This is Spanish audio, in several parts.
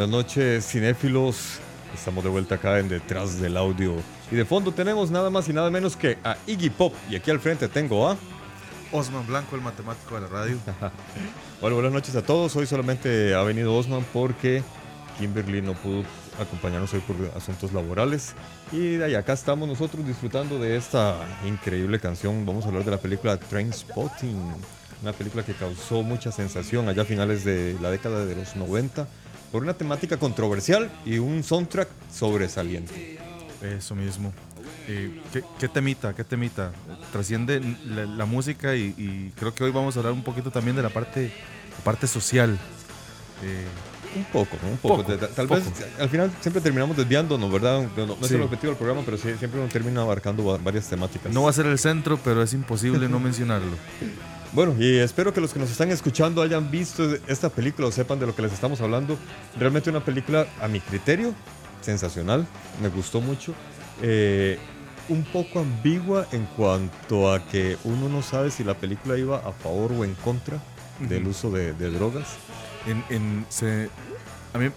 Buenas noches, cinéfilos. Estamos de vuelta acá en Detrás del Audio. Y de fondo tenemos nada más y nada menos que a Iggy Pop. Y aquí al frente tengo a. Osman Blanco, el matemático de la radio. Bueno, buenas noches a todos. Hoy solamente ha venido Osman porque Kimberly no pudo acompañarnos hoy por asuntos laborales. Y de ahí acá estamos nosotros disfrutando de esta increíble canción. Vamos a hablar de la película Trainspotting. Una película que causó mucha sensación allá a finales de la década de los 90 por una temática controversial y un soundtrack sobresaliente. Eso mismo. Eh, ¿qué, qué temita? ¿Qué temita? Trasciende la, la música y, y creo que hoy vamos a hablar un poquito también de la parte, la parte social. Eh, Un poco, un poco. Poco, Tal- poco. vez al final siempre terminamos desviándonos, ¿verdad? No, no es el objetivo del programa, pero siempre uno termina abarcando va- varias temáticas. no va a ser el centro, pero es imposible no mencionarlo. Bueno, y espero que los que nos están escuchando hayan visto esta película o sepan de lo que les estamos hablando. Realmente una película, a mi criterio, sensacional. Me gustó mucho. Eh, un poco ambigua en cuanto a que uno no sabe si la película iba a favor o en contra del Ujú. uso de, de drogas. En, en- se- a mí,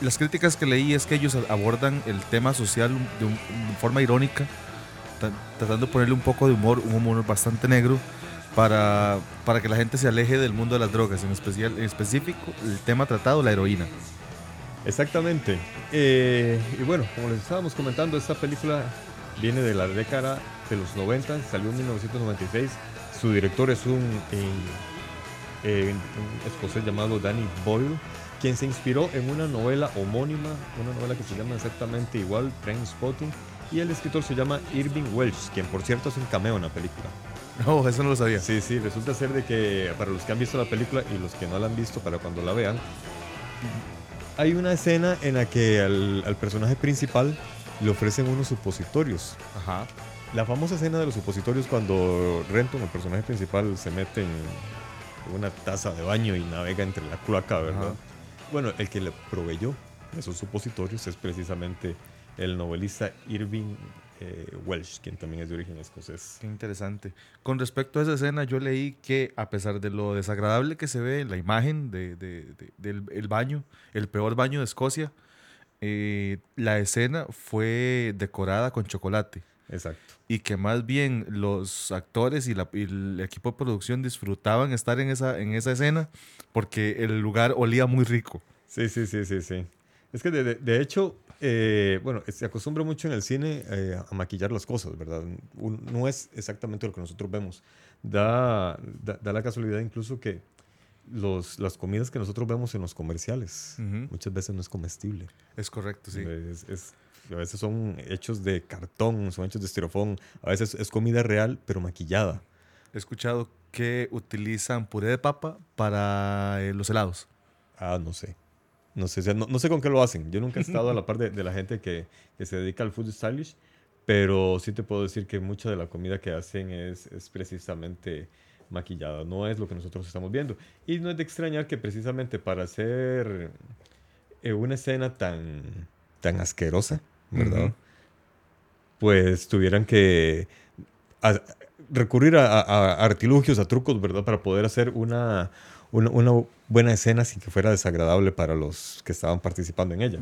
las críticas que leí es que ellos abordan el tema social de, un- de forma irónica, ta- tratando de ponerle un poco de humor, un humor bastante negro, para, para que la gente se aleje del mundo de las drogas, en, especial, en específico el tema tratado, la heroína. Exactamente. Eh, y bueno, como les estábamos comentando, esta película viene de la década de los 90, salió en 1996. Su director es un, eh, eh, escocés llamado Danny Boyle, quien se inspiró en una novela homónima, una novela que se llama exactamente igual, Trainspotting, y el escritor se llama Irving Welsh, quien por cierto es un cameo en la película. No, eso no lo sabía. Sí, sí, resulta ser de que para los que han visto la película y los que no la han visto para cuando la vean, hay una escena en la que al, al personaje principal le ofrecen unos supositorios. Ajá. La famosa escena de los supositorios cuando Renton, el personaje principal, se mete en una taza de baño y navega entre la cloaca, ¿verdad? Ajá. Bueno, el que le proveyó esos supositorios es precisamente el novelista Irving eh, Welsh, quien también es de origen escocés. Qué interesante. Con respecto a esa escena, yo leí que a pesar de lo desagradable que se ve en la imagen de, de- de- del el baño, el peor baño de Escocia, eh, la escena fue decorada con chocolate. Exacto. Y que más bien los actores y, la- y el equipo de producción disfrutaban estar en esa, en esa escena porque el lugar olía muy rico. Sí, sí, sí, sí, sí. Es que de, de- de hecho, eh, bueno, se acostumbra mucho en el cine eh, a maquillar las cosas, ¿verdad? Un- no es exactamente lo que nosotros vemos. Da, da, da la casualidad incluso que los, las comidas que nosotros vemos en los comerciales muchas veces no es comestible. Es correcto, sí. Es- es- a veces son hechos de cartón, son hechos de estirofón, a veces es comida real pero maquillada. He escuchado que utilizan puré de papa para eh, los helados. Ah, no sé. No sé, o sea, no, no sé con qué lo hacen. Yo nunca he estado a la par de, de la gente que, que se dedica al food stylish, pero sí te puedo decir que mucha de la comida que hacen es, es precisamente maquillada. No es lo que nosotros estamos viendo. Y no es de extrañar que precisamente para hacer eh, una escena tan, tan asquerosa, ¿verdad? Pues tuvieran que a- recurrir a, a- a artilugios, a trucos, ¿verdad? Para poder hacer una, una, una buena escena sin que fuera desagradable para los que estaban participando en ella.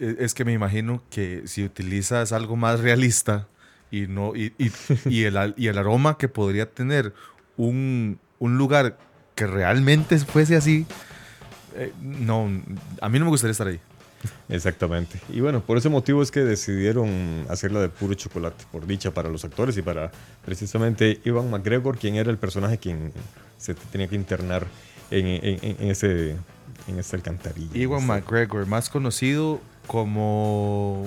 E- Es que me imagino que si utilizas algo más realista y, no, y, y- y el, y el aroma que podría tener un, un lugar que realmente fuese así, eh, no, a mí no me gustaría estar ahí. Exactamente. Y bueno, por ese motivo es que decidieron hacerla de puro chocolate, por dicha para los actores y para precisamente Ivan McGregor, quien era el personaje quien se tenía que internar en, en- en- ese en esa alcantarilla. Iwan en ese- McGregor, más conocido como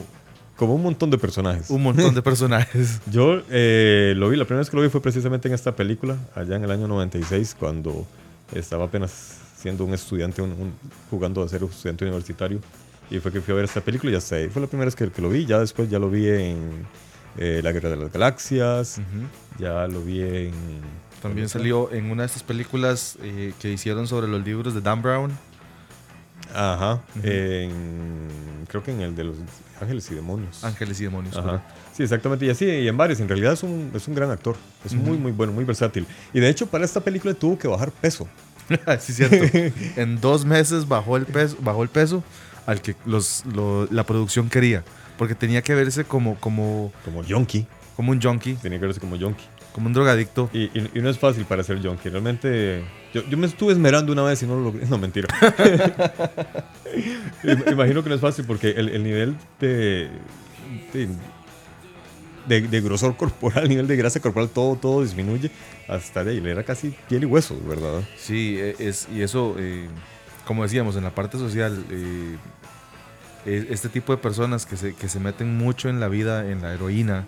Como un montón de personajes. un montón de personajes. Yo eh, lo vi, la primera vez que lo vi fue precisamente en esta película, allá en el año 96, cuando estaba apenas siendo un estudiante, un- un- jugando a ser un estudiante universitario. Y fue que fui a ver esta película y ya sé, fue la primera vez que, que lo vi. Ya después ya lo vi en eh, La Guerra de las Galaxias, Ujú. ya lo vi en... También salió en una de estas películas eh, que hicieron sobre los libros de Dan Brown. Ajá, en- creo que en el de los Ángeles y Demonios. Ángeles y Demonios. Ajá. Sí, exactamente. Y así, y en varios. En realidad es un, es un gran actor. Es muy, muy bueno, muy versátil. Y de hecho, para esta película tuvo que bajar peso. sí, cierto. en dos meses bajó el peso, bajó el peso al que los, lo- la producción quería. Porque tenía que verse como, como, Como junkie. como un junkie, Tenía que verse como junkie. Como un drogadicto. Y, y- y no es fácil para ser junkie. Realmente, yo, yo me estuve esmerando una vez y no lo logré. No, mentira. Im- Imagino que no es fácil porque el, el nivel de, de, de- de grosor corporal, el nivel de grasa corporal, todo, todo disminuye hasta de ahí. Le era casi piel y hueso, ¿verdad? Sí, e- es, y eso, eh, como decíamos, en la parte social, eh, e- este tipo de personas que se, que se meten mucho en la vida, en la heroína,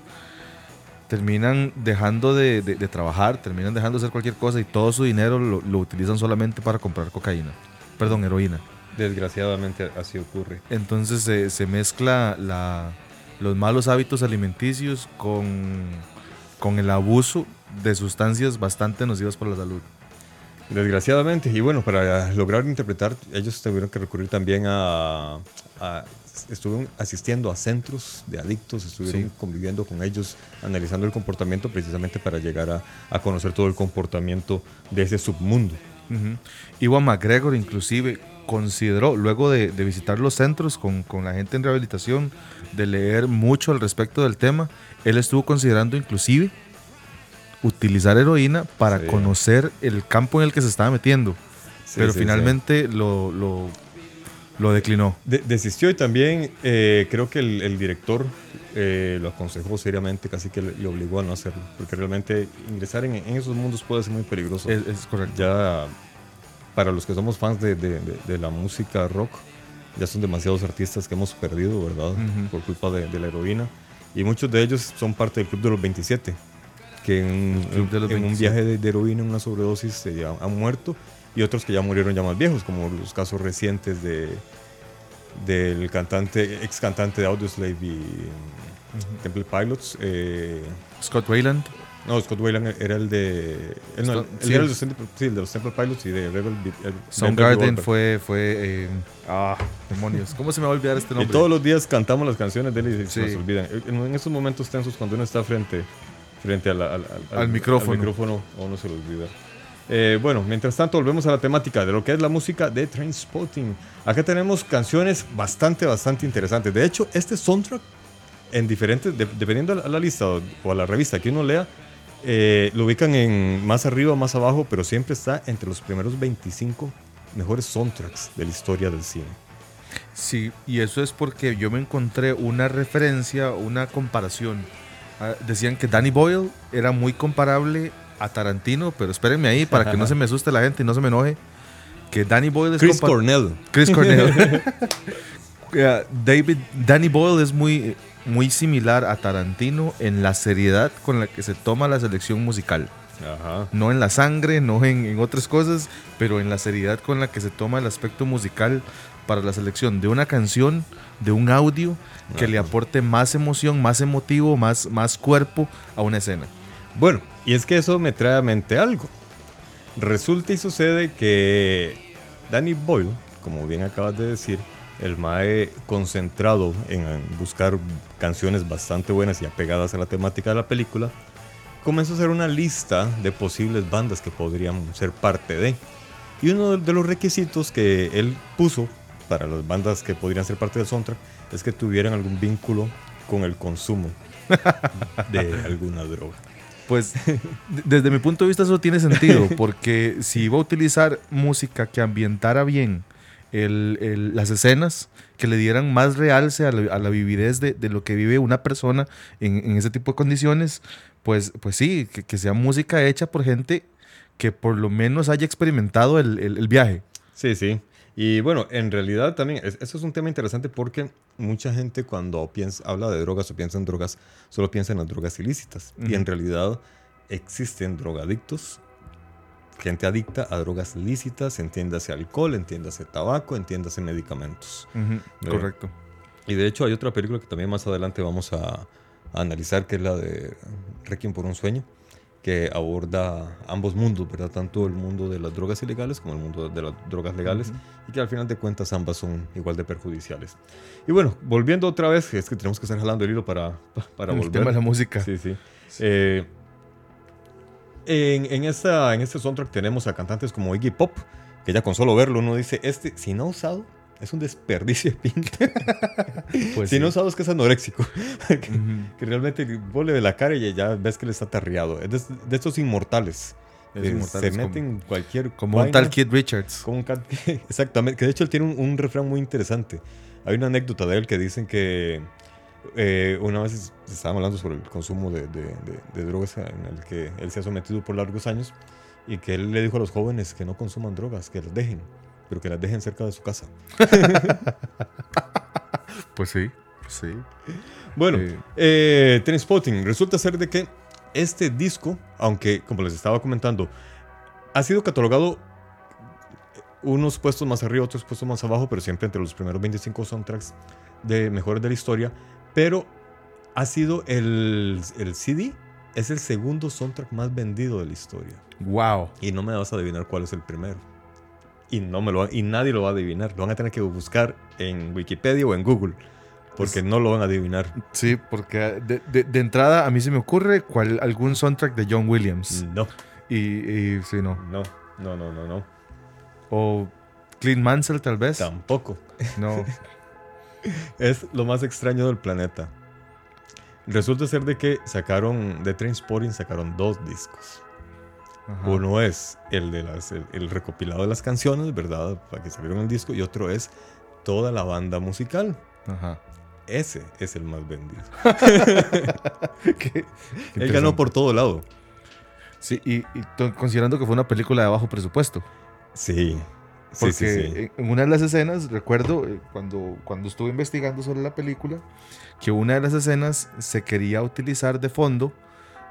terminan dejando de, de- de trabajar, terminan dejando de hacer cualquier cosa y todo su dinero lo, lo utilizan solamente para comprar cocaína. Perdón, heroína. Desgraciadamente así ocurre. Entonces se- se mezcla la, los malos hábitos alimenticios con, con el abuso de sustancias bastante nocivas para la salud. Desgraciadamente, y bueno, para lograr interpretar, ellos tuvieron que recurrir también a- estuvieron asistiendo a centros de adictos, estuvieron Sí. conviviendo con ellos, analizando el comportamiento precisamente para llegar a, a conocer todo el comportamiento de ese submundo. Ujú. Iwan McGregor inclusive consideró, luego de, de visitar los centros con, con la gente en rehabilitación, de leer mucho al respecto del tema, él estuvo considerando inclusive utilizar heroína para Sí. conocer el campo en el que se estaba metiendo, Sí, pero finalmente Lo, lo, lo declinó. De- desistió y también eh, creo que el, el director eh, lo aconsejó seriamente, casi que le, obligó a no hacerlo, porque realmente ingresar en, en esos mundos puede ser muy peligroso. Es, es correcto. ya para los que somos fans de, de- de- la música rock, ya son demasiados artistas que hemos perdido, ¿verdad? Ujú. Por culpa de, la heroína. Y muchos de ellos son parte del Club de los 27, que en, los en un 27. viaje de, heroína, en una sobredosis, se ya han muerto. Y otros que ya murieron ya más viejos, como los casos recientes de del cantante, ex cantante de Audioslave y Temple Pilots. eh, Scott Wayland. no, Scott Wayland era el de. Él, no, Scott- él sí. era el de, los Temple- sí, el de los Temple Pilots y de Rebel. Be- el- Soundgarden fue, fue eh, ah, demonios. ¿Cómo se me va a olvidar este Y nombre? todos los días cantamos las canciones de él y se Sí. nos olvidan. En, esos momentos tensos, cuando uno está frente, frente a la- al, Al micrófono. al micrófono, a uno se lo olvida. Eh, bueno, mientras tanto, volvemos a la temática de lo que es la música de Trainspotting. Acá tenemos canciones bastante, bastante interesantes. De hecho, este soundtrack, en diferentes, de- dependiendo a la, lista o, o a la revista que uno lea, eh, lo ubican en más arriba, más abajo, pero siempre está entre los primeros 25 mejores soundtracks de la historia del cine. Sí, y eso es porque yo me encontré una referencia, una comparación. Ah, decían que Danny Boyle era muy comparable a Tarantino, pero espérenme ahí para que no se me asuste la gente y no se me enoje. que Danny Boyle es Chris Cornell. Chris Cornell. David, Danny Boyle es muy, muy similar a Tarantino en la seriedad con la que se toma la selección musical. Ajá. No en la sangre, no en, en otras cosas, pero en la seriedad con la que se toma el aspecto musical para la selección de una canción, de un audio que le aporte más emoción, más emotivo, más, más cuerpo a una escena. Bueno, y es que eso me trae a mente algo. Resulta y sucede que Danny Boyle, como bien acabas de decir, el Mae concentrado en buscar canciones bastante buenas y apegadas a la temática de la película, comenzó a hacer una lista de posibles bandas que podrían ser parte de. Y uno de los requisitos que él puso para las bandas que podrían ser parte del soundtrack es que tuvieran algún vínculo con el consumo de alguna droga. Pues de- desde mi punto de vista eso tiene sentido, porque si iba a utilizar música que ambientara bien el- el- las escenas, que le dieran más realce a la, a la vividez de, de lo que vive una persona en, en ese tipo de condiciones, pues, pues sí, que, que sea música hecha por gente que por lo menos haya experimentado el, el- el viaje. Sí, sí. Y bueno, en realidad también, es- eso es un tema interesante porque mucha gente cuando piensa, habla de drogas o piensa en drogas, solo piensa en las drogas ilícitas. Y en realidad existen drogadictos, gente adicta a drogas lícitas, entiéndase alcohol, entiéndase tabaco, entiéndase medicamentos. Correcto. Y de hecho hay otra película que también más adelante vamos a, a analizar, que es la de Requiem por un sueño, que aborda ambos mundos, ¿verdad? Tanto el mundo de las drogas ilegales como el mundo de las drogas legales, y que al final de cuentas ambas son igual de perjudiciales. Y bueno, volviendo otra vez, es que tenemos que estar jalando el hilo para, para el volver. tema de la música. Sí, sí. Eh, en, en, esta, en este soundtrack tenemos a cantantes como Iggy Pop, que ya con solo verlo uno dice, este, si no usado, es un desperdicio de pinta. Pues si sí. no usado es que es anoréxico. que, realmente vos le ve la cara y ya ves que le está tarriado. Es de, de estos inmortales. Es Eh, inmortales, se meten en cualquier Como un vaina, tal Kid Richards. como un cat- Exactamente. Que de hecho él tiene un, un refrán muy interesante. Hay una anécdota de él que dicen que eh, una vez estaban hablando sobre el consumo de, de- de- de drogas en el que él se ha sometido por largos años y que él le dijo a los jóvenes que no consuman drogas, que las dejen, pero que las dejen cerca de su casa. Pues sí, sí. Bueno, Eh. eh, Trainspotting, resulta ser de que este disco, aunque como les estaba comentando, ha sido catalogado unos puestos más arriba, otros puestos más abajo, pero siempre entre los primeros 25 soundtracks de mejores de la historia. Pero ha sido el, el CD, es el segundo soundtrack más vendido de la historia. Wow. Y no me vas a adivinar cuál es el primero. Y, no me lo, y nadie lo va a adivinar. Lo van a tener que buscar en Wikipedia o en Google. Porque no lo van a adivinar. Sí, porque de, de- de entrada a mí se me ocurre cuál, algún soundtrack de John Williams. No, Y, y sí, no. no, no, no, no, no. O Clint Mansell tal vez. Tampoco. No. Es lo más extraño del planeta. Resulta ser de que sacaron, de Trainspotting sacaron dos discos. Ajá. Uno es el de las, el, el recopilado de las canciones, ¿verdad? Para que salieron el disco. Y otro es toda la banda musical. Ajá. Ese es el más vendido. Qué- qué Él ganó por todo lado. Sí, y, y considerando que fue una película de bajo presupuesto. Sí. Sí, Porque sí, sí. en- en una de las escenas, recuerdo eh, cuando, cuando estuve investigando sobre la película, que una de las escenas se quería utilizar de fondo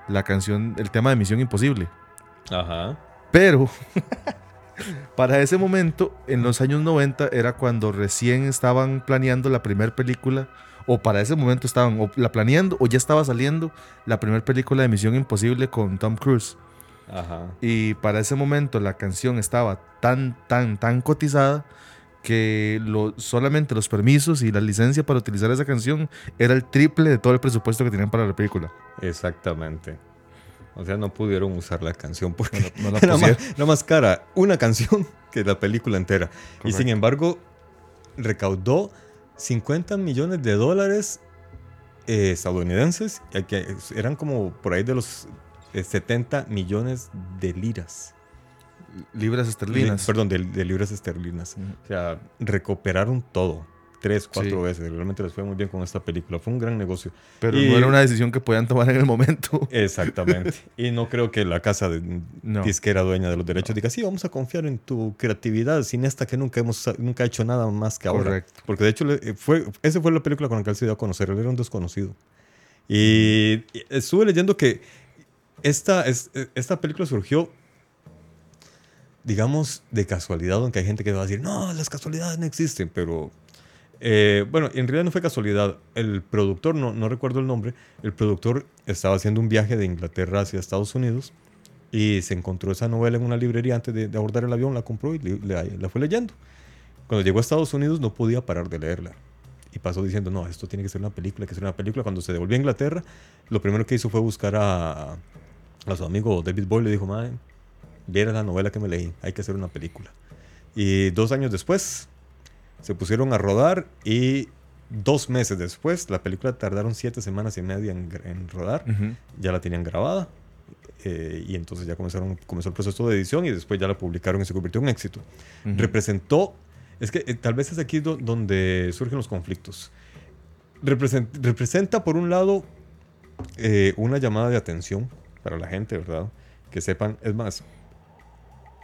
la canción, el tema de Misión Imposible. Ajá. Pero para ese momento, en los años 90, era cuando recién estaban planeando la primera película, o para ese momento estaban o la planeando, o ya estaba saliendo la primera película de Misión Imposible con Tom Cruise. Ajá. Y para ese momento la canción estaba tan, tan, tan cotizada que lo, solamente los permisos y la licencia para utilizar esa canción era el triple de todo el presupuesto que tenían para la película. Exactamente. O sea, no pudieron usar la canción porque No la era, más, cara una canción que la película entera. Y sin embargo, recaudó 50 millones de dólares eh, estadounidenses, que eran como por ahí de los eh, 70 millones de liras. Libras esterlinas. Li- perdón, de, de libras esterlinas. O sea, recuperaron todo. Tres, cuatro Sí. veces. Realmente les fue muy bien con esta película. Fue un gran negocio. Pero Y- no era una decisión que podían tomar en el momento. Exactamente. y no creo que la casa de No. disquera dueña de los derechos diga, sí, vamos a confiar en tu creatividad cineasta que nunca hemos nunca ha hecho nada más que ahora. Correcto. Porque de hecho le- fue, esa fue la película con la que él se dio a conocer. Él era un desconocido. Y y estuve leyendo que esta, es, esta película surgió, digamos, de casualidad, aunque hay gente que va a decir, no, las casualidades no existen, pero eh, bueno, en realidad no fue casualidad. El productor, no, no recuerdo el nombre, el productor estaba haciendo un viaje de Inglaterra hacia Estados Unidos y se encontró esa novela en una librería antes de, de abordar el avión, la compró y la fue leyendo. Cuando llegó a Estados Unidos no podía parar de leerla. Y pasó diciendo, no, esto tiene que ser una película, que ser una película. Cuando se devolvió a Inglaterra, lo primero que hizo fue buscar a, a su amigo David Boyle. Le dijo, madre, viera la novela que me leí, hay que hacer una película. Y dos años después, se pusieron a rodar y dos meses después, la película tardaron siete semanas y media en, rodar, ya la tenían grabada. eh, y entonces ya comenzaron, comenzó el proceso de edición y después ya la publicaron y se convirtió en un éxito. Representó, es que eh, tal vez es aquí do- donde surgen los conflictos. Represent- representa, por un lado, eh, una llamada de atención para la gente, ¿verdad? Que sepan, es más,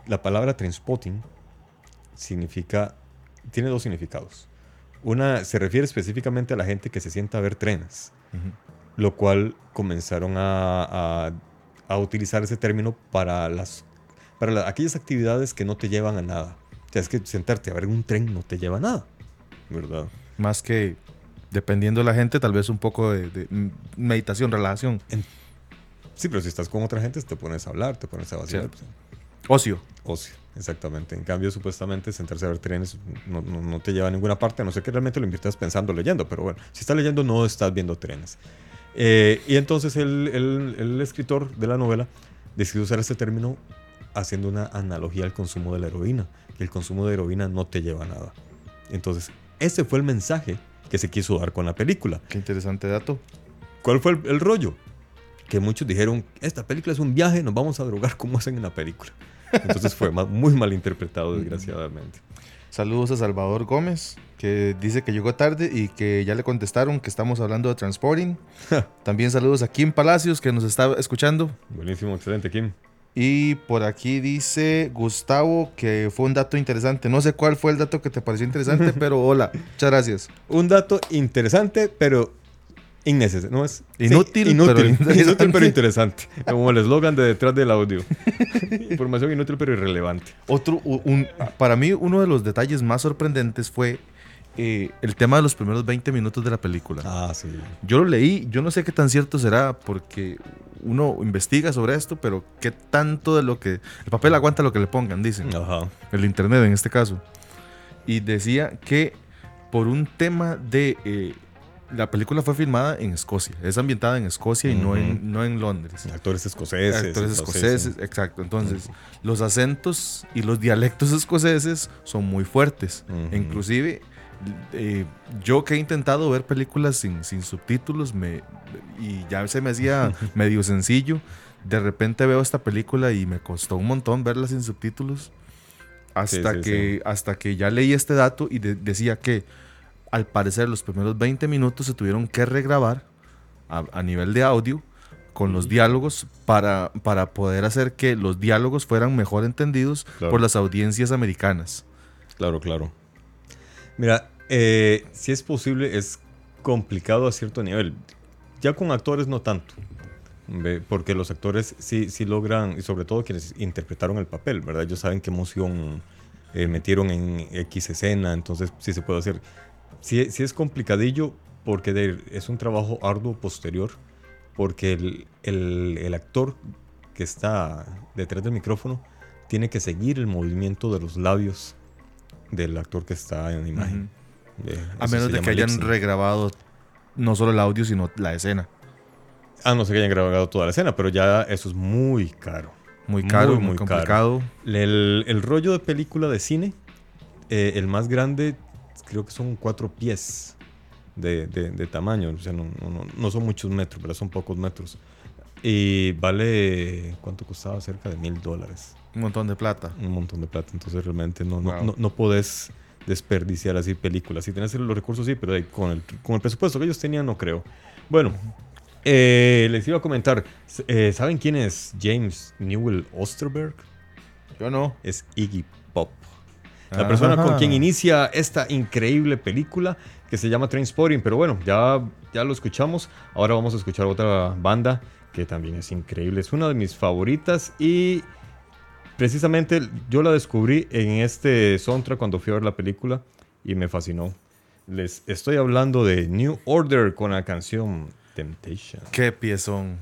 la palabra Trainspotting significa, tiene dos significados. Una se refiere específicamente a la gente que se sienta a ver trenes, lo cual comenzaron a, a- a utilizar ese término para, las, para la- aquellas actividades que no te llevan a nada. O sea, es que sentarte a ver un tren no te lleva a nada, ¿verdad? Más que dependiendo de la gente, tal vez un poco de, de, meditación, relajación, Sí, pero si estás con otra gente te pones a hablar, te pones a vacilar. Cierto. pues, ocio. Ocio, exactamente. En cambio, supuestamente sentarse a ver trenes no, no- no te lleva a ninguna parte, a no ser que realmente lo inviertas pensando leyendo. Pero bueno, si estás leyendo, no estás viendo trenes. Eh, y entonces el, el- el escritor de la novela decidió usar este término haciendo una analogía al consumo de la heroína, que el consumo de heroína no te lleva a nada. Entonces, ese fue el mensaje que se quiso dar con la película. Qué interesante dato. ¿Cuál fue el, el rollo? Que muchos dijeron, esta película es un viaje, nos vamos a drogar como hacen en la película. Entonces fue muy mal interpretado, desgraciadamente. Saludos a Salvador Gómez, que dice que llegó tarde y que ya le contestaron que estamos hablando de transporting. También saludos a Kim Palacios, que nos está escuchando. Buenísimo, excelente, Kim. Y por aquí dice Gustavo que fue un dato interesante. No sé cuál fue el dato que te pareció interesante, pero hola, muchas gracias. Un dato interesante, pero innecesario. No es sí, Inútil, inútil, pero inútil, interesante. pero interesante. Como el eslogan de detrás del audio. Información inútil pero irrelevante. Otro, un- para mí, uno de los detalles más sorprendentes fue eh, el tema de los primeros 20 minutos de la película. Ah, sí. Yo lo leí, yo no sé qué tan cierto será porque uno investiga sobre esto, pero qué tanto de lo que... El papel aguanta lo que le pongan, dicen. Ajá. El internet en este caso. Y decía que por un tema de... eh, la película fue filmada en Escocia, es ambientada en Escocia y no, Ujú. en, no en Londres. Actores escoceses. Actores entonces, escoceses, exacto. Entonces, los acentos y los dialectos escoceses son muy fuertes. Ujú. Inclusive, eh, yo que he intentado ver películas sin, sin subtítulos me, y ya se me hacía medio sencillo, de repente veo esta película y me costó un montón verla sin subtítulos. Hasta, sí, que, hasta que ya leí este dato y de- decía que al parecer los primeros 20 minutos se tuvieron que regrabar a, a nivel de audio con los diálogos para, para poder hacer que los diálogos fueran mejor entendidos Claro. por las audiencias americanas. Claro, claro. Mira, eh, si es posible, es complicado a cierto nivel. Ya con actores no tanto. Ve, Porque los actores sí, sí logran, y sobre todo quienes interpretaron el papel, ¿verdad? Ellos saben qué emoción eh, metieron en X escena, entonces sí se puede hacer. Sí, sí es complicadillo porque de- es un trabajo arduo posterior, porque el, el- el actor que está detrás del micrófono tiene que seguir el movimiento de los labios del actor que está en la imagen. Eh, A menos de que hayan lip sync. regrabado no solo el audio, sino la escena. Ah, no sé que hayan grabado toda la escena, pero ya eso es muy caro. Muy caro, Muy, muy, muy complicado. El, el rollo de película de cine, eh, el más grande, creo que son cuatro pies de, de, de tamaño, o sea, no, no, no, son muchos metros, pero son pocos metros. Y vale, ¿cuánto costaba? Cerca de mil dólares. Un montón de plata. Un montón de plata, entonces realmente no, wow. no, no, podés desperdiciar así películas. Si tenés los recursos, sí, pero con, el, con el presupuesto que ellos tenían, no creo. Bueno, eh, les iba a comentar, eh, ¿saben quién es James Newell Osterberg? Yo no. Es Iggy la persona con quien inicia esta increíble película que se llama Trainspotting. Pero bueno, ya, ya lo escuchamos. Ahora vamos a escuchar otra banda que también es increíble. Es una de mis favoritas y precisamente yo la descubrí en este soundtrack cuando fui a ver la película y me fascinó. Les estoy hablando de New Order con la canción Temptation. Qué piezón.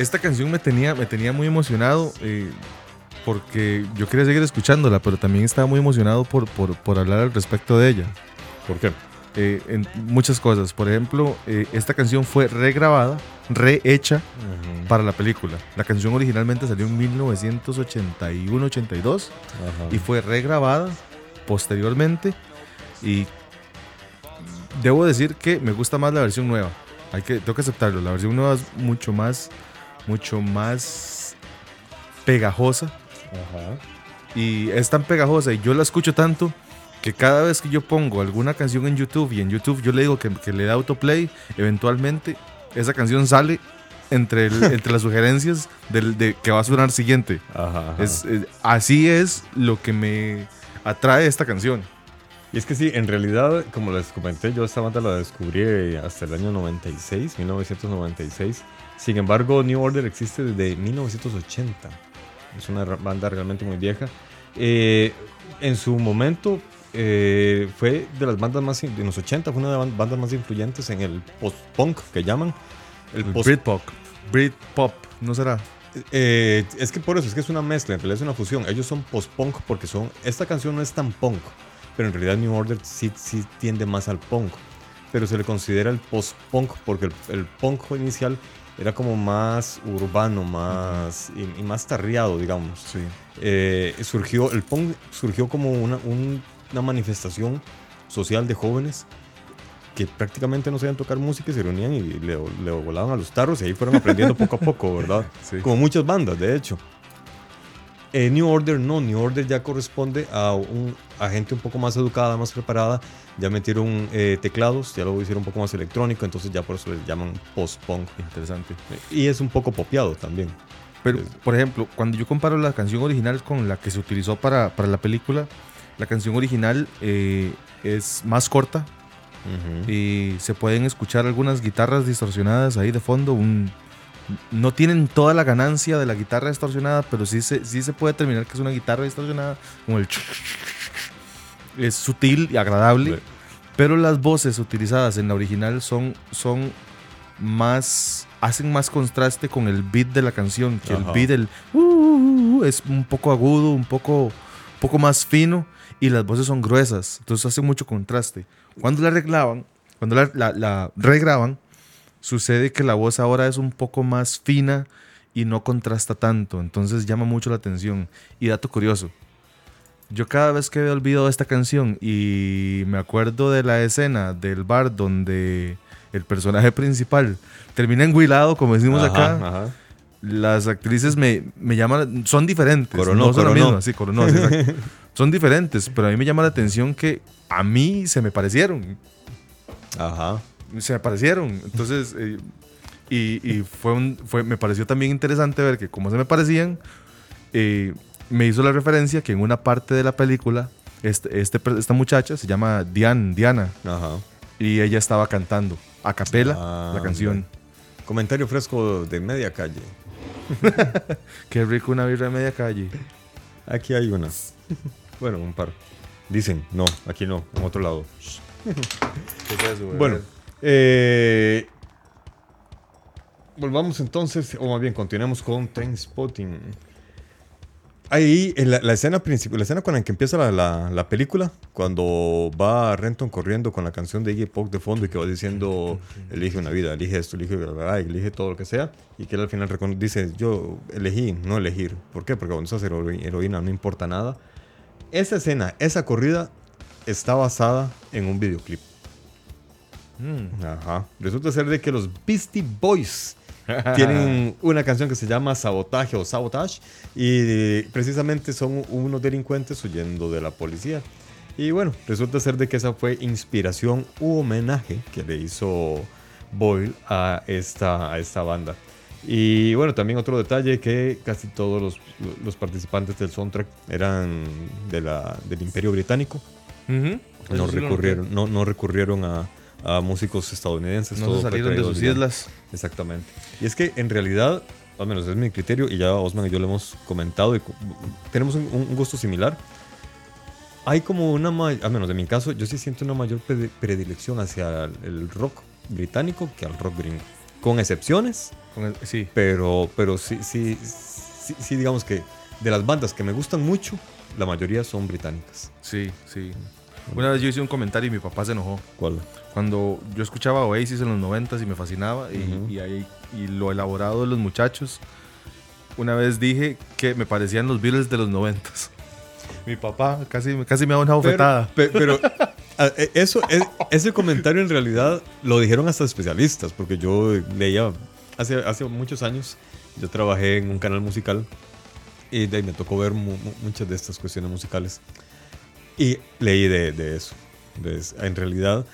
esta canción me tenía, me tenía muy emocionado eh, porque yo quería seguir escuchándola, pero también estaba muy emocionado por, por, por hablar al respecto de ella. ¿Por qué? Eh, en muchas cosas. Por ejemplo, eh, esta canción fue regrabada, rehecha para la película. La canción originalmente salió en 1981-82 y fue regrabada posteriormente. Y debo decir que me gusta más la versión nueva. Hay que, tengo que aceptarlo. La versión nueva es mucho más mucho más pegajosa. Ajá. Y es tan pegajosa y yo la escucho tanto que cada vez que yo pongo alguna canción en YouTube y en YouTube yo le digo que, que le da autoplay, eventualmente esa canción sale entre, el- entre las sugerencias del, de que va a sonar siguiente. Ajá, ajá. Es, es- así es lo que me atrae esta canción. Y es que sí, en realidad, como les comenté, yo esta banda la descubrí hasta el año 96, 1996. Sin embargo, New Order existe desde 1980. Es una banda realmente muy vieja. Eh, en su momento eh, fue de las bandas más, en los 80, fue una de las bandas más influyentes en el post-punk que llaman. El post Britpop. Britpop, ¿no será? eh, es que por eso, es que es una mezcla, en realidad es una fusión. Ellos son post-punk porque son. Esta canción no es tan punk, pero en realidad New Order sí, sí tiende más al punk. Pero se le considera el post-punk porque el, el punk inicial era como más urbano, más. y, y más tarriado, digamos. Sí. Eh, surgió, el punk surgió como una, un- una manifestación social de jóvenes que prácticamente no sabían tocar música y se reunían y le, le volaban a los tarros y ahí fueron aprendiendo poco a poco, ¿verdad? Sí. Como muchas bandas, de hecho. Eh, New Order no, New Order ya corresponde a, un, a gente un poco más educada, más preparada. Ya metieron eh, teclados, ya lo hicieron un poco más electrónico, entonces ya por eso les llaman post-punk. Interesante. Y es un poco popeado también. Pero, por ejemplo, cuando yo comparo la canción original con la que se utilizó para, para la película, la canción original eh, es más corta Ujú. y se pueden escuchar algunas guitarras distorsionadas ahí de fondo. un- no tienen toda la ganancia de la guitarra distorsionada, pero sí se, sí se puede determinar que es una guitarra distorsionada, como el... Es sutil y agradable, Sí. pero las voces utilizadas en la original son, son más... hacen más contraste con el beat de la canción, que Ajá. el beat el, uh, uh, uh, es un poco agudo, un poco, poco más fino, y las voces son gruesas, entonces hace mucho contraste. Cuando la arreglaban, cuando la, la- la regraban, sucede que la voz ahora es un poco más fina y no contrasta tanto, entonces llama mucho la atención. Y dato curioso, yo cada vez que veo el video de esta canción y me acuerdo de la escena del bar donde el personaje principal termina enguilado, como decimos Ajá, acá, ajá. las actrices me, me llaman, son diferentes. Coronó, no son coronó. mismas, sí, coronó, sí, son diferentes, pero a mí me llama la atención que a mí se me parecieron. Ajá. Se me parecieron. Entonces, eh, y, y fue un, fue, me pareció también interesante ver que como se me parecían, eh, me hizo la referencia que en una parte de la película, este, este esta muchacha se llama Diane, Diana, Ajá. y ella estaba cantando a capela Ah, la canción. Comentario fresco de media calle. Qué rico una birra de media calle. Aquí hay una. Bueno, un par. Dicen, no, aquí no, en otro lado. Bueno, eh, volvamos entonces, o más bien continuemos con Trainspotting. Ahí, en la, la escena principal, la escena con la que empieza la, la- la película, cuando va Renton corriendo con la canción de Iggy Pop de fondo y que va diciendo, elige una vida, elige esto, elige, elige todo lo que sea, y que él al final dice, yo elegí, no elegir. ¿Por qué? Porque cuando estás hero- heroína no importa nada. Esa escena, esa corrida, está basada en un videoclip. Mm. Ajá. Resulta ser de que los Beastie Boys tienen una canción que se llama Sabotaje o Sabotage y precisamente son unos delincuentes huyendo de la policía. Y bueno, resulta ser de que esa fue inspiración u homenaje que le hizo Boyle a esta, a esta banda. Y bueno, también otro detalle que casi todos los, los participantes del soundtrack eran de la, del Imperio Británico no recurrieron, no, no recurrieron a, a músicos estadounidenses. No todo se salieron de sus islas. Exactamente. Y es que en realidad, al menos es mi criterio, y ya Osman y yo lo hemos comentado, y tenemos un, un gusto similar. Hay como una, al menos en mi caso, yo sí siento una mayor pre- predilección hacia el, el rock británico que al rock gringo. Con excepciones, Con el- sí. pero, pero sí, sí, sí, sí, digamos que de las bandas que me gustan mucho, la mayoría son británicas. Sí, sí. Una vez yo hice un comentario y mi papá se enojó. ¿Cuál? Cuando yo escuchaba Oasis en los 90 y me fascinaba y, Ujú. y ahí- y lo elaborado de los muchachos, una vez dije que me parecían los Beatles de los 90 Mi papá casi, casi me da una bofetada. Pero, pe- pero, eso, e- ese comentario en realidad lo dijeron hasta especialistas, porque yo leía hace, hace muchos años, yo trabajé en un canal musical y de ahí me tocó ver mu- muchas de estas cuestiones musicales. Y leí de, de eso. Entonces, en realidad,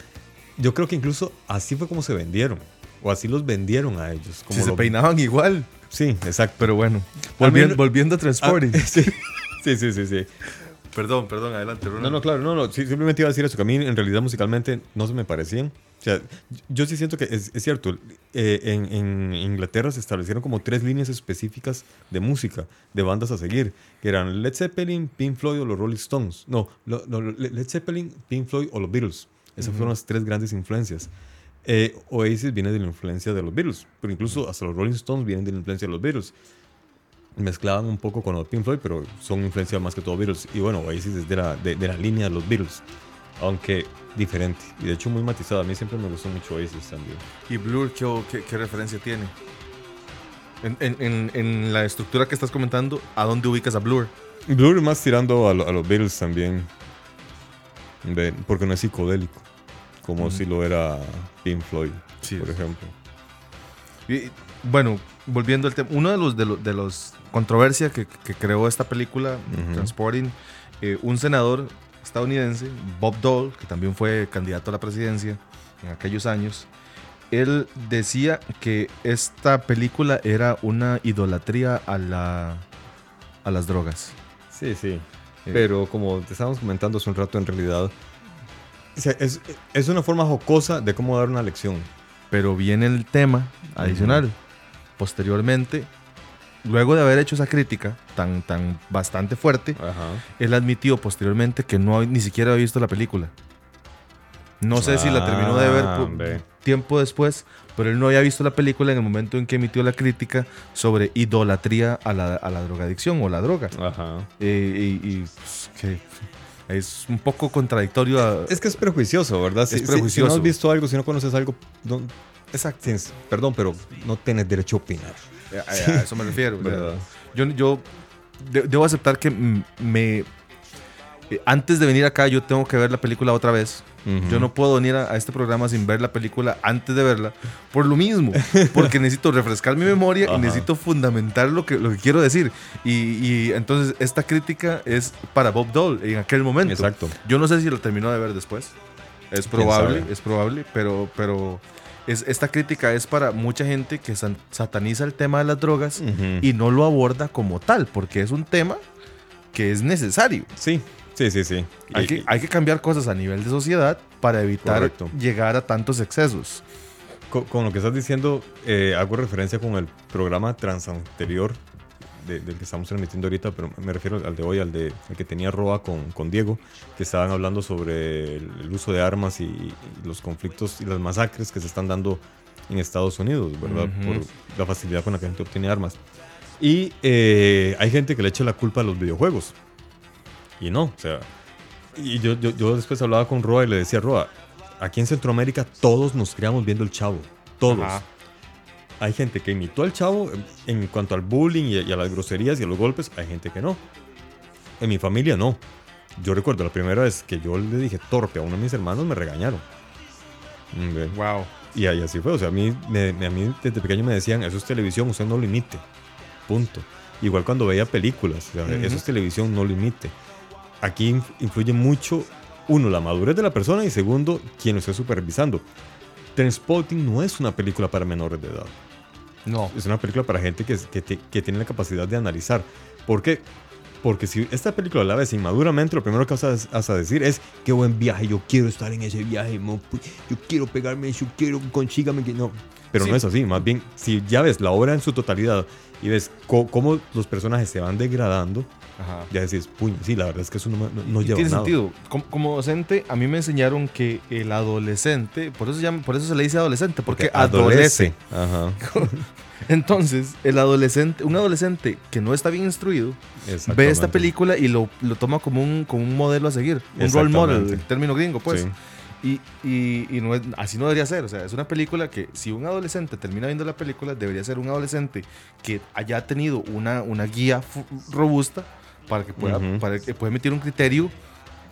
yo creo que incluso así fue como se vendieron, o así los vendieron a ellos. Como Si se lo- peinaban igual. Sí, exacto. Pero bueno, A mí volviendo, no- volviendo a Transporting. Ah, sí, sí, sí, sí. sí. Perdón, perdón, adelante, Ronald. No, no, claro, no, no. sí, simplemente iba a decir eso, que a mí en realidad musicalmente no se me parecían. O sea, yo sí siento que es, es cierto. eh, en, en Inglaterra se establecieron como tres líneas específicas de música, de bandas a seguir, que eran Led Zeppelin, Pink Floyd o los Rolling Stones. No, lo- Le- Led Zeppelin, Pink Floyd o los Beatles. Esas fueron las tres grandes influencias. Eh, Oasis viene de la influencia de los Beatles, pero incluso hasta los Rolling Stones vienen de la influencia de los Beatles mezclaban un poco con los Pink Floyd, pero son influencia más que todo Beatles. Y bueno, Oasis es de la, de, de la línea de los Beatles, aunque diferente. Y de hecho muy matizado. A mí siempre me gustó mucho Oasis también. ¿Y Blur qué, qué- qué referencia tiene? En, en- en- en la estructura que estás comentando, ¿a dónde ubicas a Blur? Blur más tirando a, lo- a los Beatles también, porque no es psicodélico, como si lo era Pink Floyd, Sí. por ejemplo. Y, bueno, volviendo al tema, uno de los de los, de los controversias que, que creó esta película. Transporting, eh, un senador estadounidense, Bob Dole, que también fue candidato a la presidencia en aquellos años, él decía que esta película era una idolatría a la a las drogas. Sí, sí. Pero como te estábamos comentando hace un rato, en realidad, es, es una forma jocosa de cómo dar una lección. Pero viene el tema adicional. Posteriormente, luego de haber hecho esa crítica tan, tan bastante fuerte, Ajá. él admitió posteriormente que no ni siquiera había visto la película. No sé si la terminó de ver Ah, tiempo después, pero él no había visto la película en el momento en que emitió la crítica sobre idolatría a la, a la drogadicción o la droga. Ajá. Eh, y y, pues, que es un poco contradictorio. a- Es que es prejuicioso, ¿verdad? Si, Es si- no has visto algo, si no conoces algo, no, Exacto. tienes- perdón, pero no tienes derecho a opinar. A, a eso me refiero. yo, yo de- debo aceptar que me... eh, Antes de venir acá yo tengo que ver la película otra vez. Ujú. Yo no puedo venir a, a este programa sin ver la película antes de verla. Por lo mismo. Porque necesito refrescar mi memoria y Ajá. necesito fundamentar lo que, lo que quiero decir. Y, y entonces esta crítica es para Bob Dole en aquel momento. Exacto. Yo no sé si lo terminó de ver después. Es probable, es probable, pero, pero es, esta crítica es para mucha gente que san- sataniza el tema de las drogas Ujú. y no lo aborda como tal, porque es un tema que es necesario. Sí, sí, sí, sí. Hay Y- que, hay que cambiar cosas a nivel de sociedad para evitar Correcto. llegar a tantos excesos. con, con lo que estás diciendo, eh, hago referencia con el programa trans anterior de- del que estamos transmitiendo ahorita, pero me refiero al de hoy, al de el que tenía Roa con, con Diego, que estaban hablando sobre el, el uso de armas y, y los conflictos y las masacres que se están dando en Estados Unidos, ¿verdad? Ujú. Por la facilidad con la que la gente obtiene armas. Y eh, hay gente que le echa la culpa a los videojuegos. Y no, o sea. Y yo, yo, yo después hablaba con Roa y le decía, Roa, aquí en Centroamérica todos nos criamos viendo el chavo. Todos. Ajá. Hay gente que imitó al chavo en, en cuanto al bullying y, a- y a las groserías y a los golpes. Hay gente que no. En mi familia no. Yo recuerdo la primera vez que yo le dije torpe a uno de mis hermanos, me regañaron. Mm. Wow. Y ahí así fue. O sea, a mí, me- a mí desde pequeño me decían, eso es televisión, usted no lo imite. Punto. Igual cuando veía películas, o sea, Ujú. eso es televisión, no lo imite. Aquí inf- influye mucho, uno, la madurez de la persona y segundo, quien lo esté supervisando. Transporting no es una película para menores de edad. No. Es una película para gente que, que, tiene la capacidad de analizar. ¿Por qué? Porque si esta película la ves inmaduramente, lo primero que vas a, vas a decir es, qué buen viaje, yo quiero estar en ese viaje, yo quiero pegarme, yo quiero, consígame que no. Pero Sí. no es así, más bien, si ya ves la obra en su totalidad y ves cómo los personajes se van degradando, Ajá. Ya decís, puño, sí, la verdad es que eso no, no, no lleva tiene nada. sentido. Como, como docente, a mí me enseñaron que el adolescente, por eso se, llama, por eso se le dice adolescente, porque adolece. Ajá. Entonces, el adolescente, un adolescente que no está bien instruido, ve esta película y lo, lo toma como un, como un modelo a seguir, un role model, el término gringo, pues. Sí. Y, y, y no es- así no debería ser. O sea, es una película que si un adolescente termina viendo la película, debería ser un adolescente que haya tenido una, una guía robusta para que pueda, para que pueda emitir un criterio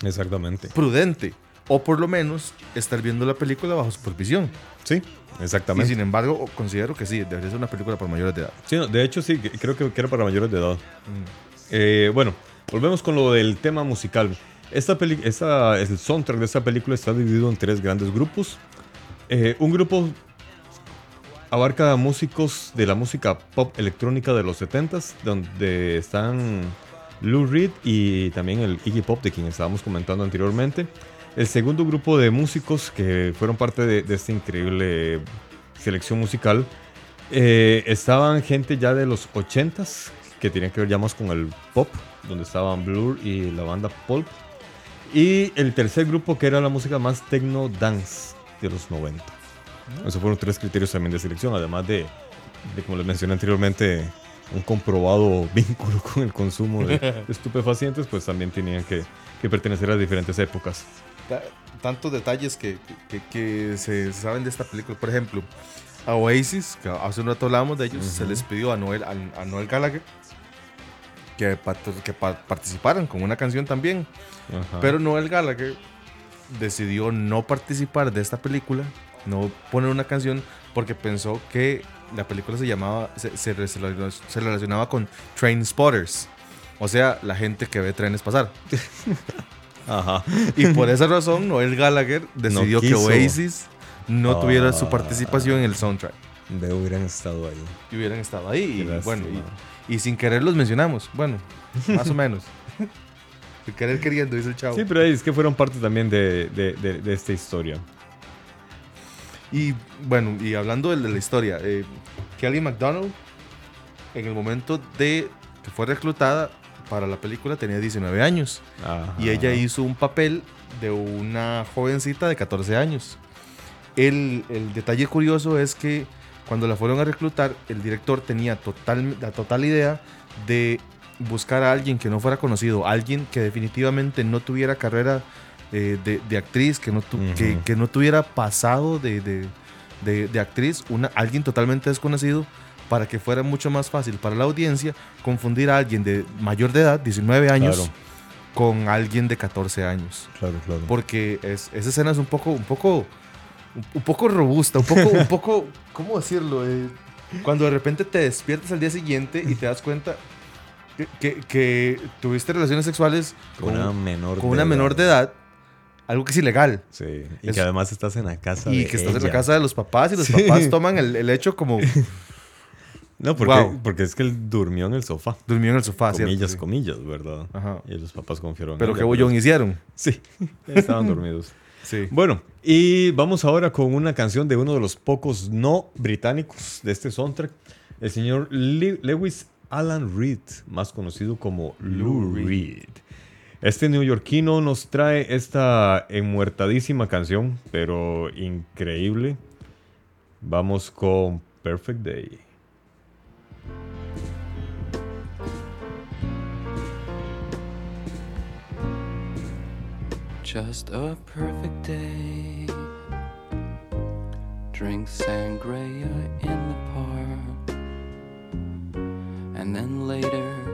Exactamente. prudente. O por lo menos estar viendo la película bajo supervisión. Sí, Y exactamente. sin embargo, considero que sí, debería ser una película para mayores de edad. Sí, no, de hecho, sí, creo que que era para mayores de edad. Mm. Eh, bueno, volvemos con lo del tema musical. Esta peli esta, el soundtrack de esta película está dividido en tres grandes grupos. Eh, un grupo abarca músicos de la música pop electrónica de los 70s, donde están Lou Reed y también el Iggy Pop, de quien estábamos comentando anteriormente. El segundo grupo de músicos que fueron parte de, de esta increíble selección musical eh, estaban gente ya de los 80s, que tenían que ver ya más con el pop, donde estaban Blur y la banda Pulp. Y el tercer grupo que era la música más techno dance de los 90. Esos fueron tres criterios también de selección, además de, de, como les mencioné anteriormente, un comprobado vínculo con el consumo de, estupefacientes, pues también tenían que, que pertenecer a diferentes épocas. Ta- tantos detalles que, que- que se saben de esta película. Por ejemplo, a Oasis, que hace un rato hablábamos de ellos, se les pidió a Noel, a, a Noel Gallagher que, que pa- participaran con una canción también. Ajá. Pero Noel Gallagher decidió no participar de esta película, no poner una canción, porque pensó que la película se llamaba, se, se re- se relacion- se relacionaba con Train Spotters. O sea, la gente que ve trenes pasar. Ajá. Y por esa razón, Noel Gallagher decidió que. Oasis no tuviera su Ah. participación en el soundtrack. De hubieran estado ahí. Y hubieran estado ahí. Y, bueno, y, y sin querer los mencionamos. Bueno, más o menos. sin querer queriendo, dice el chavo. Sí, pero es que fueron parte también de, de- de- de esta historia. Y bueno, y hablando de, de la historia, eh, Kelly McDonald, en el momento de que fue reclutada para la película, tenía 19 años. Ajá. Y ella hizo un papel de una jovencita de 14 años. El, el detalle curioso es que cuando la fueron a reclutar, el director tenía total, la total idea de buscar a alguien que no fuera conocido, alguien que definitivamente no tuviera carrera eh, de, de actriz, que no, tu- que, que no tuviera pasado de, de- de- actriz, una, alguien totalmente desconocido, para que fuera mucho más fácil para la audiencia confundir a alguien de mayor de edad, 19 años, Claro. con alguien de 14 años. Claro, claro. Porque es, esa escena es un poco, un poco, un, poco robusta, un poco, un poco, ¿cómo decirlo? Eh, cuando de repente te despiertas al día siguiente y te das cuenta que, que- que tuviste relaciones sexuales con una menor con una menor de edad, algo que es ilegal. Sí. Y Es- que además estás en la casa Y de que estás en la casa de los papás y los Sí. papás toman el, el hecho como No, porque, Wow. porque es que él durmió en el sofá. durmió en el sofá, ¿cierto? comillas, Sí. comillas, ¿verdad? Ajá. Y los papás confiaron. en Pero qué bollón hicieron. Sí, estaban dormidos. Sí. Bueno, y vamos ahora con una canción de uno de los pocos no británicos de este soundtrack, el señor Le- Lewis Alan Reed, más conocido como Lou Reed. Este neoyorquino nos trae esta enmuertadísima canción, pero increíble. Vamos con Perfect Day. Just a perfect day. Drink sangria in the park. And then later,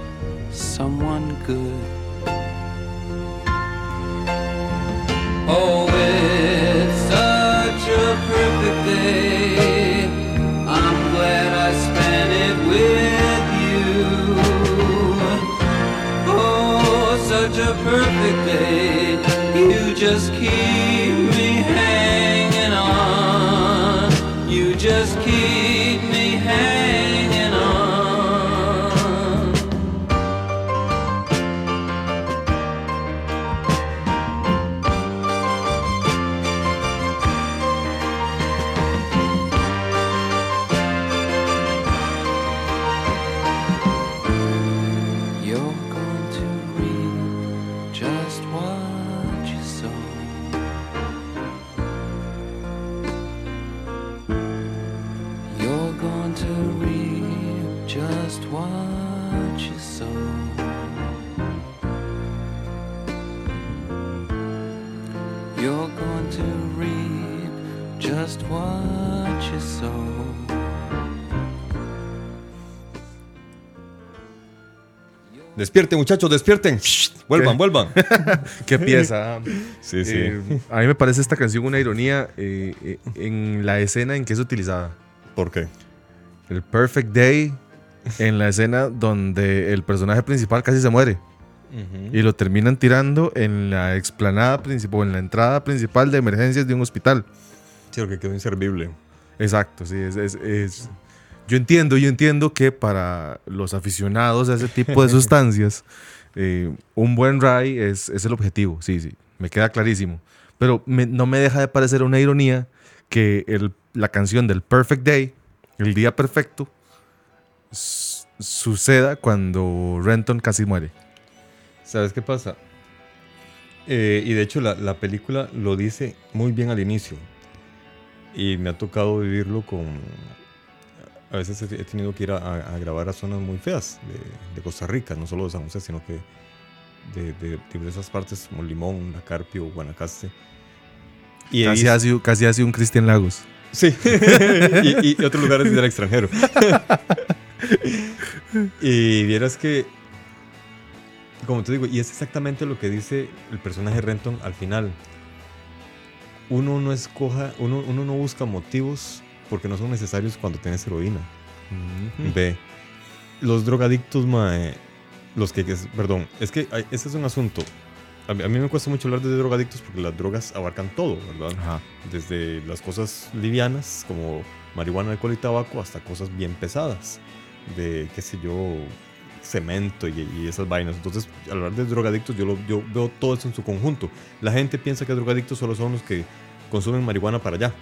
You're going to reap just what you sow. Despierten, muchachos, despierten. Vuelvan, ¿Qué? vuelvan. Qué pieza. Sí, sí. Eh, a mí me parece esta canción una ironía eh, eh, en la escena en que es utilizada. ¿Por qué? El Perfect Day en la escena donde el personaje principal casi se muere y lo terminan tirando en la explanada principal, en la entrada principal de emergencias de un hospital. Sí, porque quedó inservible. Exacto, sí, es, es- es- Yo entiendo, yo entiendo que para los aficionados a ese tipo de sustancias, eh, un buen rye es, es el objetivo, sí, sí, me queda clarísimo. Pero me- no me deja de parecer una ironía que el- la canción del Perfect Day, el día perfecto, suceda cuando Renton casi muere. ¿Sabes qué pasa? Eh, y de hecho la, la película lo dice muy bien al inicio. Y me ha tocado vivirlo con... A veces he tenido que ir a, a- a grabar a zonas muy feas de, de Costa Rica, no solo de San José, sino que de, de, de esas partes como Limón, La Carpio, Guanacaste. Y Casi visto- hace, casi hace un Cristian Lagos. Sí, y, y otros lugares del extranjero. y vieras que, como te digo, y es exactamente lo que dice el personaje Renton al final. Uno no escoja, uno, uno no busca motivos porque no son necesarios cuando tienes heroína. Ve, los drogadictos, mae, los que, perdón, es que ese es un asunto. A mí, a mí me cuesta mucho hablar de drogadictos porque las drogas abarcan todo, ¿verdad? Ajá. desde las cosas livianas como marihuana, alcohol y tabaco hasta cosas bien pesadas de qué sé yo cemento y, y esas vainas entonces al hablar de drogadictos yo, lo, yo veo todo eso en su conjunto la gente piensa que drogadictos solo son los que consumen marihuana para allá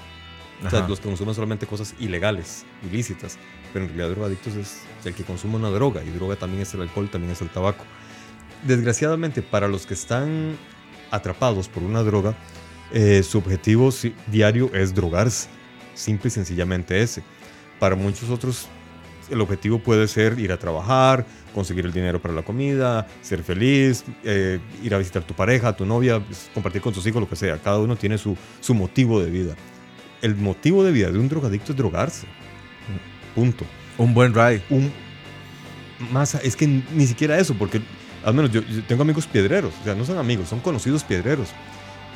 o sea, Ajá. los que consumen solamente cosas ilegales, ilícitas. Pero en realidad drogadictos es el que consume una droga. Y droga también es el alcohol, también es el tabaco. Desgraciadamente, para los que están atrapados por una droga, eh, su objetivo diario es drogarse. Simple y sencillamente ese. Para muchos otros, el objetivo puede ser ir a trabajar, conseguir el dinero para la comida, ser feliz, eh, ir a visitar tu pareja, tu novia, pues, compartir con tus hijos, lo que sea. Cada uno tiene su, su motivo de vida. El motivo de vida de un drogadicto es drogarse. Punto. Un buen rye. Un, más, es que ni siquiera eso, porque al menos yo, yo tengo amigos piedreros, o sea, no son amigos, son conocidos piedreros.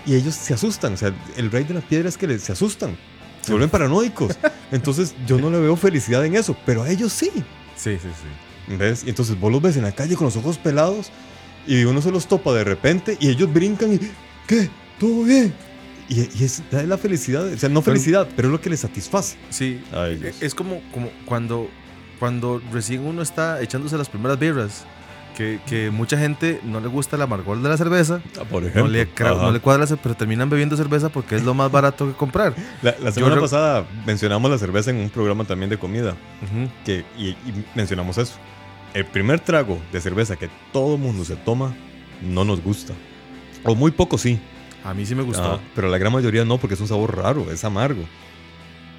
Y ellos se asustan, o sea, el rey de la piedra es que les- se asustan, se vuelven paranoicos. Entonces yo no le veo felicidad en eso, pero a ellos sí. Sí, sí, sí. ¿Ves? Y entonces vos los ves en la calle con los ojos pelados y uno se los topa de repente y ellos brincan y ¿qué? ¿Todo bien? Y, y es, es la felicidad, o sea, no Pero- felicidad, pero es lo que les satisface Sí. Eh, Es como, como cuando, cuando recién uno está echándose las primeras birras que, que mucha gente no le gusta el amargor de la cerveza, Ah, Por no le, no le cuadra, pero terminan bebiendo cerveza porque es lo más barato que comprar. La, la semana pasada mencionamos la cerveza en un programa también de comida. Que, y, y mencionamos eso. El primer trago de cerveza que todo mundo se toma no nos gusta. O muy poco sí. A mí sí me gustó, Ah, pero la gran mayoría no, porque es un sabor raro, es amargo.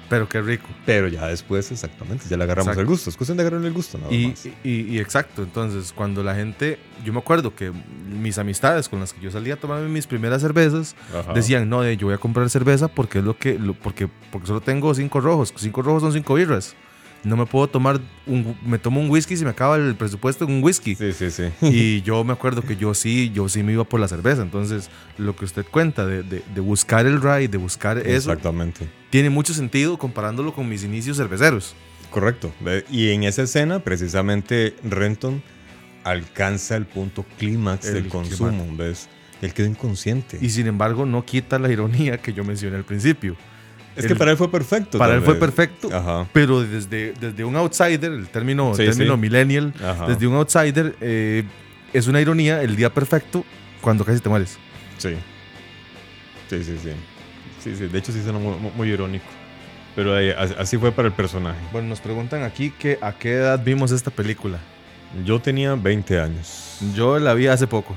Pero qué rico. Pero ya después, exactamente, ya le agarramos Exacto. el gusto. Es cuestión de agarrarle el gusto, nada Y, más. y- y exacto, entonces cuando la gente, yo me acuerdo que mis amistades con las que yo salía a tomarme mis primeras cervezas, Ajá. decían, no, eh, yo voy a comprar cerveza porque es lo que, lo- porque, porque solo tengo cinco rojos, cinco rojos son cinco birras. No me puedo tomar, un, me tomo un whisky si me acaba el presupuesto en un whisky. Sí, sí, sí. Y yo me acuerdo que yo sí, yo sí me iba por la cerveza. Entonces, lo que usted cuenta de, de- de buscar el ride, de buscar eso, Exactamente. tiene mucho sentido comparándolo con mis inicios cerveceros. Correcto. Y en esa escena, precisamente, Renton alcanza el punto clímax El del consumo, ¿ves? Él quedó inconsciente. Y sin embargo, no quita la ironía que yo mencioné al principio. Es que para él fue perfecto. Para él fue perfecto, Ajá. pero desde, desde un outsider, el término, Sí, término sí. millennial, Ajá. desde un outsider, eh, es una ironía el día perfecto cuando casi te mueres. Sí. Sí, sí, sí. Sí, sí. De hecho, sí suena muy, muy- irónico. Pero eh, as- así fue para el personaje. Bueno, nos preguntan aquí que a qué edad vimos esta película. Yo tenía 20 años. Yo la vi hace poco.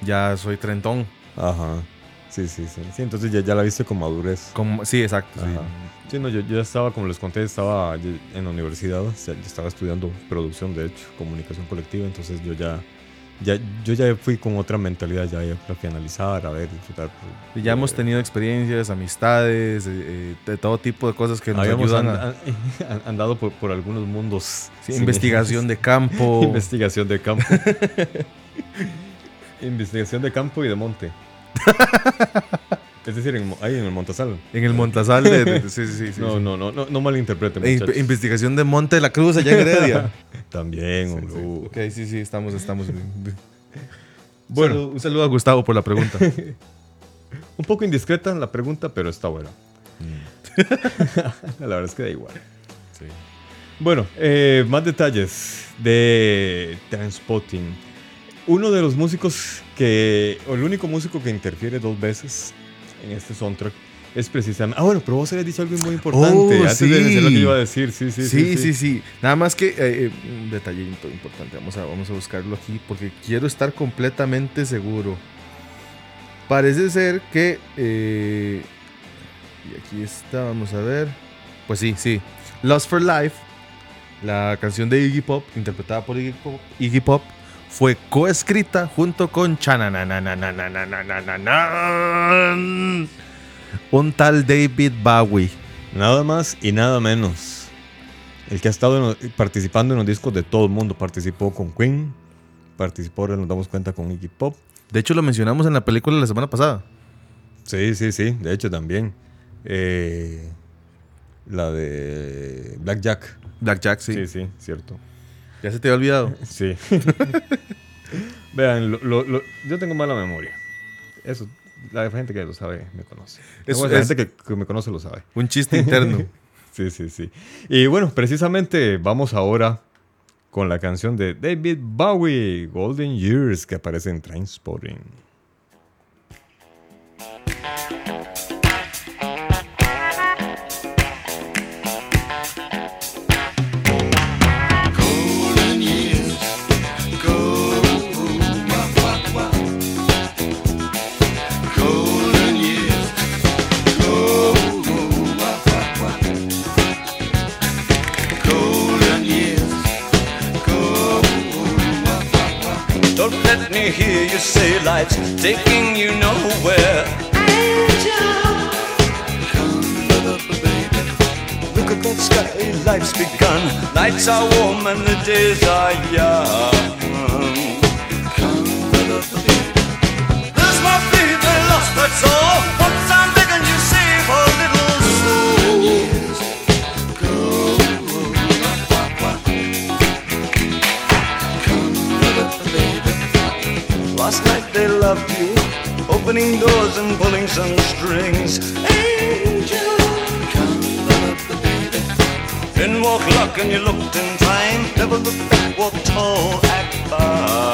Ya soy trentón. Ajá. Sí, sí, sí. Sí, entonces ya, ya la viste con madurez. Como, sí, exacto. sí. Sí, no, yo, yo ya estaba, como les conté, estaba en la universidad, o sea, yo estaba estudiando producción, de hecho, comunicación colectiva, entonces yo ya, ya, yo ya fui con otra mentalidad, ya para finalizar, a ver, disfrutar. Y ya hemos Eh, tenido experiencias, amistades, eh, eh, de todo tipo de cosas que nos ayudan and- a an- andado por, por algunos mundos. sí, Sí. investigación de campo. Investigación de campo. investigación de campo y de monte. es decir, en ahí en el Montasal. en el Montasal de, de- sí, sí, sí, sí, no, sí. no, no, no, no malinterpreten, E- investigación de Monte de la Cruz allá en Heredia. También, hombre. uh. ok, sí, sí, estamos, estamos. Bueno. Un saludo, un saludo a Gustavo por la pregunta. Un poco indiscreta la pregunta, pero está buena. la verdad es que da igual. Bueno, eh, más detalles de Transpotting. Uno de los músicos que, el único músico que interfiere dos veces en este soundtrack es precisamente. Ah, bueno, pero vos habías dicho algo muy importante. Oh, antes de sí. decir lo que iba a decir. Sí, sí, Sí, sí, sí, Nada más que eh, eh, un detallito importante. Vamos a, vamos a buscarlo aquí porque quiero estar completamente seguro. Parece ser que. eh, y aquí está, vamos a ver. Pues sí, sí. Lost for Life, la canción de Iggy Pop, interpretada por Iggy Pop, Iggy Pop fue coescrita junto con un tal David Bowie. Nada más y nada menos. El que ha estado en participando en los discos de todo el mundo. Participó con Queen, participó, ahora nos damos cuenta, con Iggy Pop. De hecho, lo mencionamos en la película la semana pasada. Sí, sí, sí, de hecho también. Eh, la de Black Jack. Black Jack, sí. Sí, sí, cierto. Ya se te había olvidado. Sí. Vean, lo- lo- lo- yo tengo mala memoria. Eso, la gente que lo sabe me conoce. Eso la es- gente que, que me conoce lo sabe. Un chiste interno. Sí, sí, sí. Y bueno, precisamente vamos ahora con la canción de David Bowie, Golden Years, que aparece en Trainspotting. Say life's taking you nowhere. Look at that sky, life's begun. Nights are warm and the days are young. There's my baby lost, that's all. Last night they loved you, opening doors and pulling some strings. Angel, come love the baby. Then walk luck and you looked in time. Never looked back, walk tall, act mine.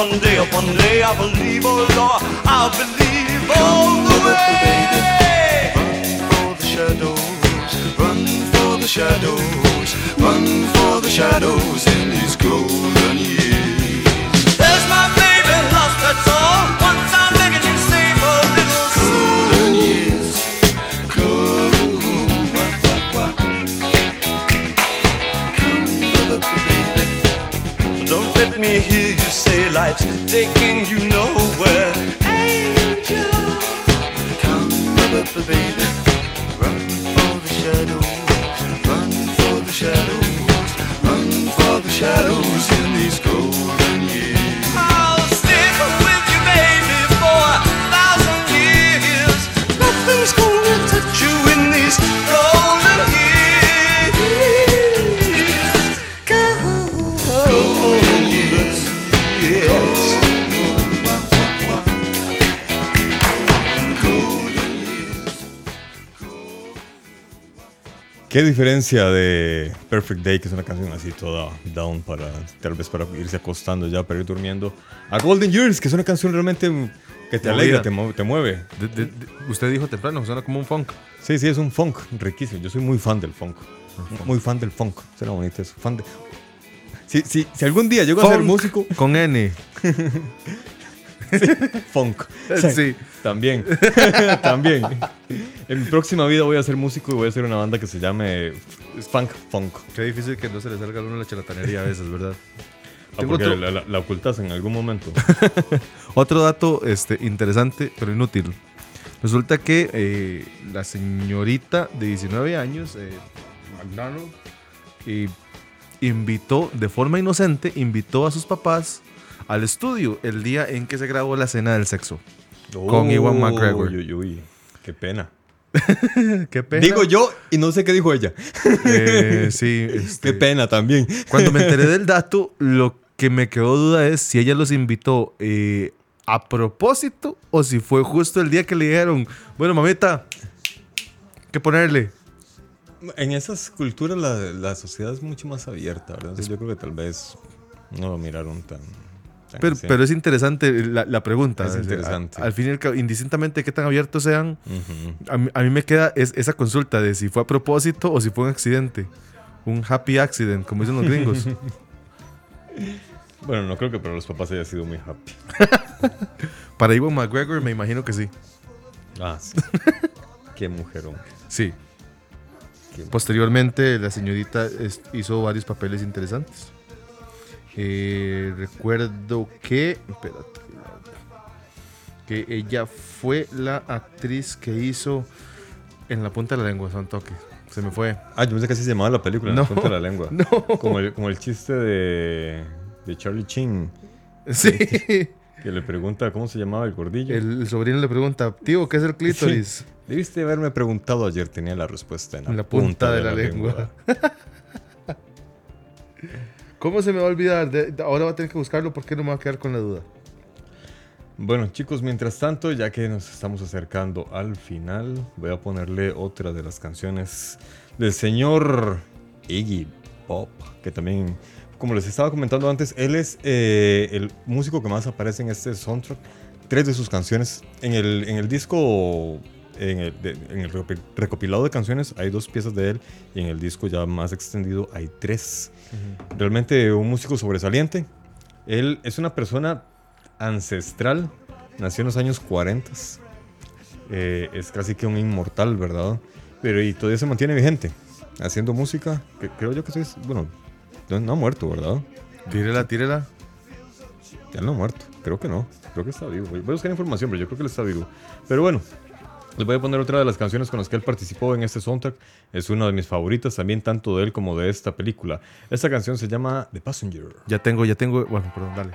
One day one day. ¿Qué diferencia de Perfect Day, que es una canción así toda down para tal vez para irse acostando ya, para ir durmiendo, a Golden Years, que es una canción realmente que te alegra, te, te mueve. De- de- de- usted dijo temprano, suena como un funk. Sí, sí, es un funk riquísimo. Yo soy muy fan del funk. Muy fan del funk. Suena bonito eso. Fan de... Si, si, si algún día llego a ser Funk músico, Con N. funk. Sí. También. También. En mi próxima vida voy a ser músico y voy a hacer una banda que se llame Funk Funk. Qué difícil que no se le salga a uno la charlatanería a veces, ¿verdad? Ah, porque otro- la, la- la ocultas en algún momento. Otro dato este, interesante, pero inútil. Resulta que eh, la señorita de 19 años, eh, McDonald, eh, invitó, de forma inocente, invitó a sus papás al estudio el día en que se grabó la escena del sexo. Con Ewan McGregor. Uy, uy, uy. Qué pena. Qué pena. Digo yo y no sé qué dijo ella. Eh, sí, este, Qué pena también. Cuando me enteré del dato, lo que me quedó duda es si ella los invitó eh, a propósito o si fue justo el día que le dijeron, bueno, mamita, ¿qué ponerle? En esas culturas la, la sociedad es mucho más abierta, ¿verdad? Entonces yo creo que tal vez no lo miraron tan... Pero, pero es interesante la, la pregunta. Es O sea, interesante. a- Al fin y al cabo, indistintamente de qué tan abiertos sean, a mí, a mí me queda es- esa consulta de si fue a propósito o si fue un accidente. Un happy accident, como dicen los gringos. Bueno, no creo que para los papás haya sido muy happy. Para Iwan McGregor me imagino que sí. Ah, sí. Qué mujerón. Sí. Posteriormente, la señorita hizo varios papeles interesantes. Eh, recuerdo que. Espérate. Que ella fue la actriz que hizo En la punta de la lengua, son toque. Se me fue. Ah, yo pensé que así se llamaba la película, en No. la punta de la lengua. No. Como el, como el chiste de, de Charlie Chin, Sí. que le pregunta cómo se llamaba el gordillo. El, el sobrino le pregunta, tío, ¿qué es el clítoris? Debiste haberme preguntado ayer, tenía la respuesta en la, En la punta, de, la, lengua. ¿Cómo se me va a olvidar? De- ahora va a tener que buscarlo porque no me va a quedar con la duda. Bueno, chicos, mientras tanto, ya que nos estamos acercando al final, voy a ponerle otra de las canciones del señor Iggy Pop, que también, como les estaba comentando antes, él es eh, el músico que más aparece en este soundtrack. Tres de sus canciones en el, en el disco, en el, de- en el recopi- recopilado de canciones, hay dos piezas de él, y en el disco ya más extendido hay tres. Realmente un músico sobresaliente. Él es una persona ancestral, nació en los años 40. Eh, es casi que un inmortal, ¿verdad? Pero y todavía se mantiene vigente, haciendo música. que creo yo que sí es, bueno, no, no ha muerto, ¿verdad? Tírela, tírela. Ya no ha muerto, creo que no, creo que está vivo. Voy a buscar información, pero yo creo que él está vivo. Pero bueno, Les voy a poner otra de las canciones con las que él participó en este soundtrack. Es una de mis favoritas también, tanto de él como de esta película. Esta canción se llama The Passenger. Ya tengo, ya tengo. Bueno, perdón, dale.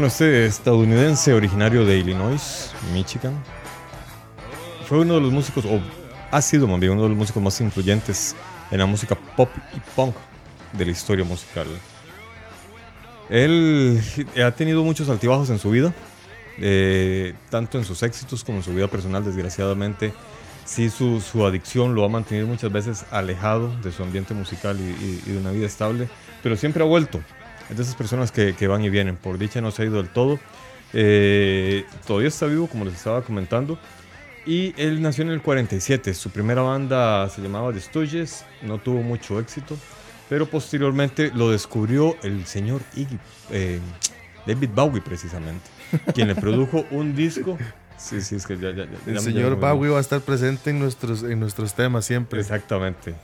Bueno, este estadounidense originario de Illinois, Michigan, fue uno de los músicos, o ha sido más bien uno de los músicos más influyentes en la música pop y punk de la historia musical. Él ha tenido muchos altibajos en su vida, eh, tanto en sus éxitos como en su vida personal, desgraciadamente. Sí, su, su adicción lo ha mantenido muchas veces alejado de su ambiente musical y, y- y de una vida estable, pero siempre ha vuelto. Es de esas personas que, que van y vienen. Por dicha no se ha ido del todo. Eh, todavía está vivo, como les estaba comentando. Y él nació en el 47. Su primera banda se llamaba The Stooges. No tuvo mucho éxito. Pero posteriormente lo descubrió el señor Iggy, eh, David Bowie, precisamente. Quien le produjo un disco. Sí, sí, es que ya. ya- ya- El señor ya me- Bowie va a estar presente en nuestros, en nuestros temas siempre. Exactamente.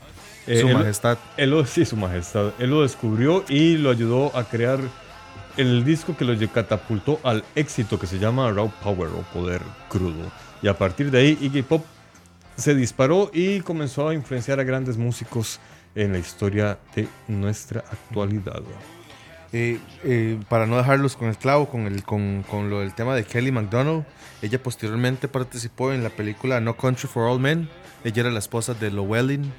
Eh, Su él- majestad. Él lo, sí, su majestad. Él lo descubrió y lo ayudó a crear el disco que lo catapultó al éxito que se llama Raw Power o Poder Crudo. Y a partir de ahí Iggy Pop se disparó y comenzó a influenciar a grandes músicos en la historia de nuestra actualidad. Eh, eh, para no dejarlos con el clavo, con, el, con, con lo del tema de Kelly McDonald, ella posteriormente participó en la película No Country for All Men. Ella era la esposa de Llewellyn,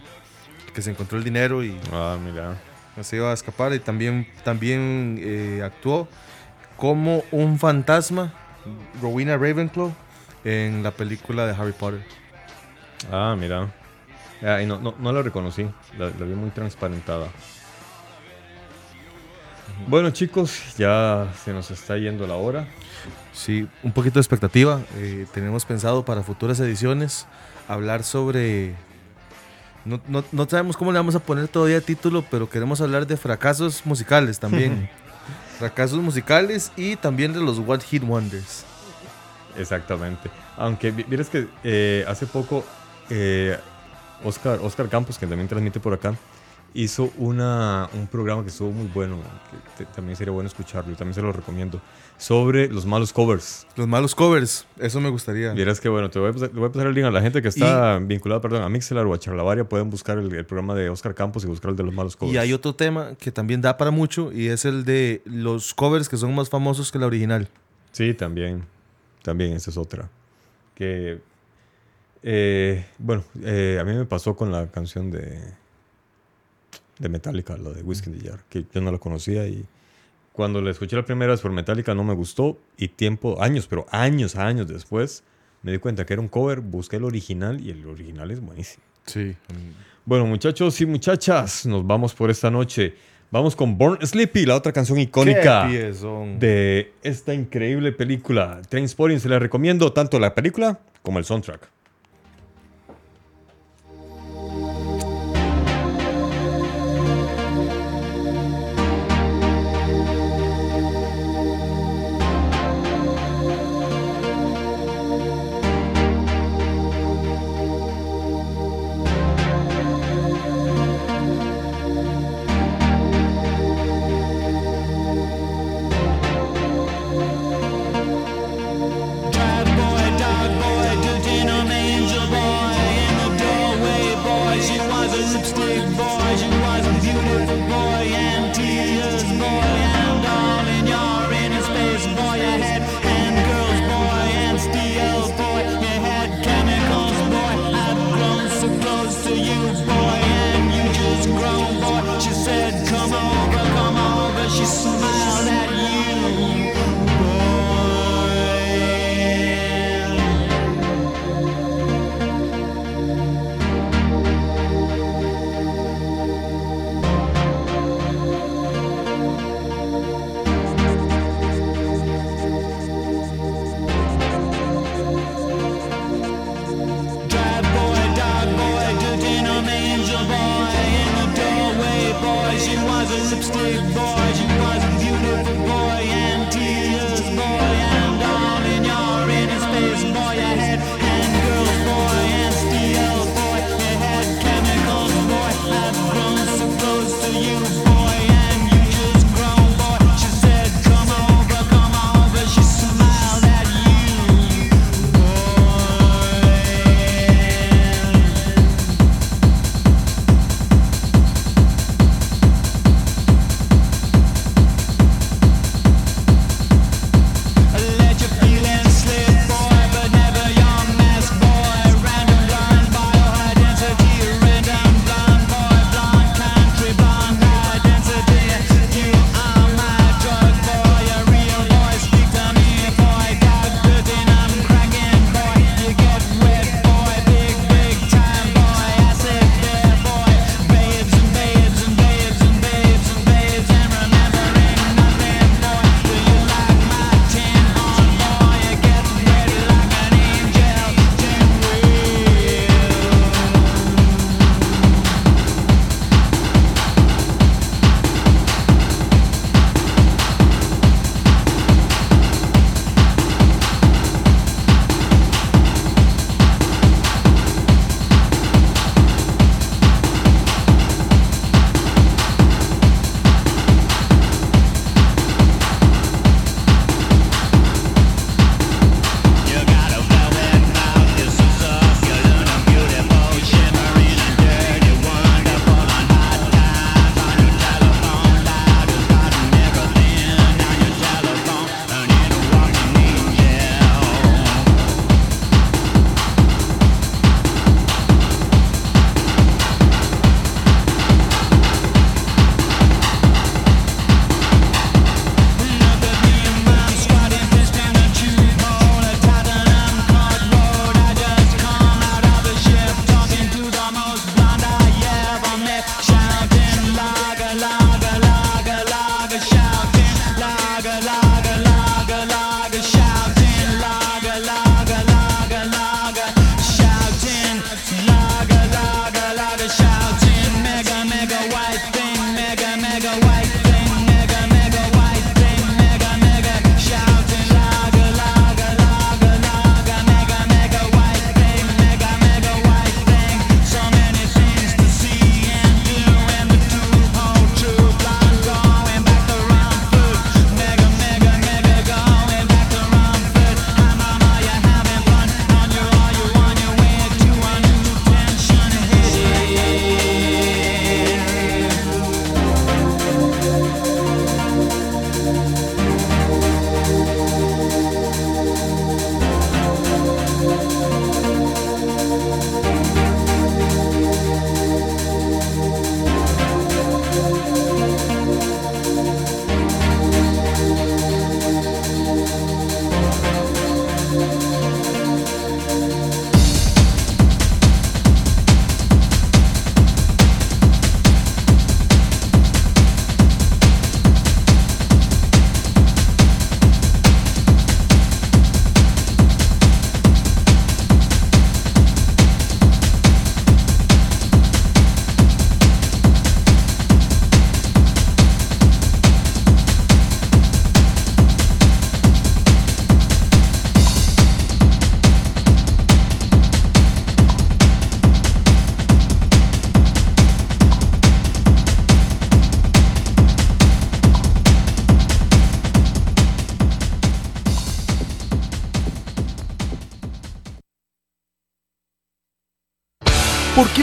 que se encontró el dinero y Ah, mira. no se iba a escapar. Y también, también eh, actuó como un fantasma, Rowena Ravenclaw, en la película de Harry Potter. Ah, mira. Ah, y no, no, no la reconocí. La, la vi muy transparentada. Bueno, chicos, ya se nos está yendo la hora. Sí, un poquito de expectativa. Eh, tenemos pensado para futuras ediciones hablar sobre... No, no- no sabemos cómo le vamos a poner todavía título, pero queremos hablar de fracasos musicales también. fracasos musicales y también de los One Hit Wonders. Exactamente. Aunque vieras que eh, hace poco eh, Oscar, Oscar Campos, que también transmite por acá, hizo una, un programa que estuvo muy bueno, que te- también sería bueno escucharlo, y también se lo recomiendo, sobre los malos covers. Los malos covers, eso me gustaría. Vieras que bueno, te voy a pasar, le voy a pasar el link a la gente que está vinculada, perdón, a Mixelar o a Charlavaria, pueden buscar el, el programa de Oscar Campos y buscar el de los malos covers. Y hay otro tema que también da para mucho y es el de los covers que son más famosos que la original. Sí, también. También, esa es otra. Que Eh, bueno, eh, a mí me pasó con la canción de, de Metallica, la de Whiskey in the Jar, que yo no la conocía y cuando la escuché la primera vez por Metallica no me gustó y tiempo, años, pero años, años después me di cuenta que era un cover, busqué el original y el original es buenísimo. Sí. Bueno, muchachos y muchachas, nos vamos por esta noche. Vamos con Born Sleepy, la otra canción icónica de esta increíble película. Trainspotting se la recomiendo tanto la película como el soundtrack.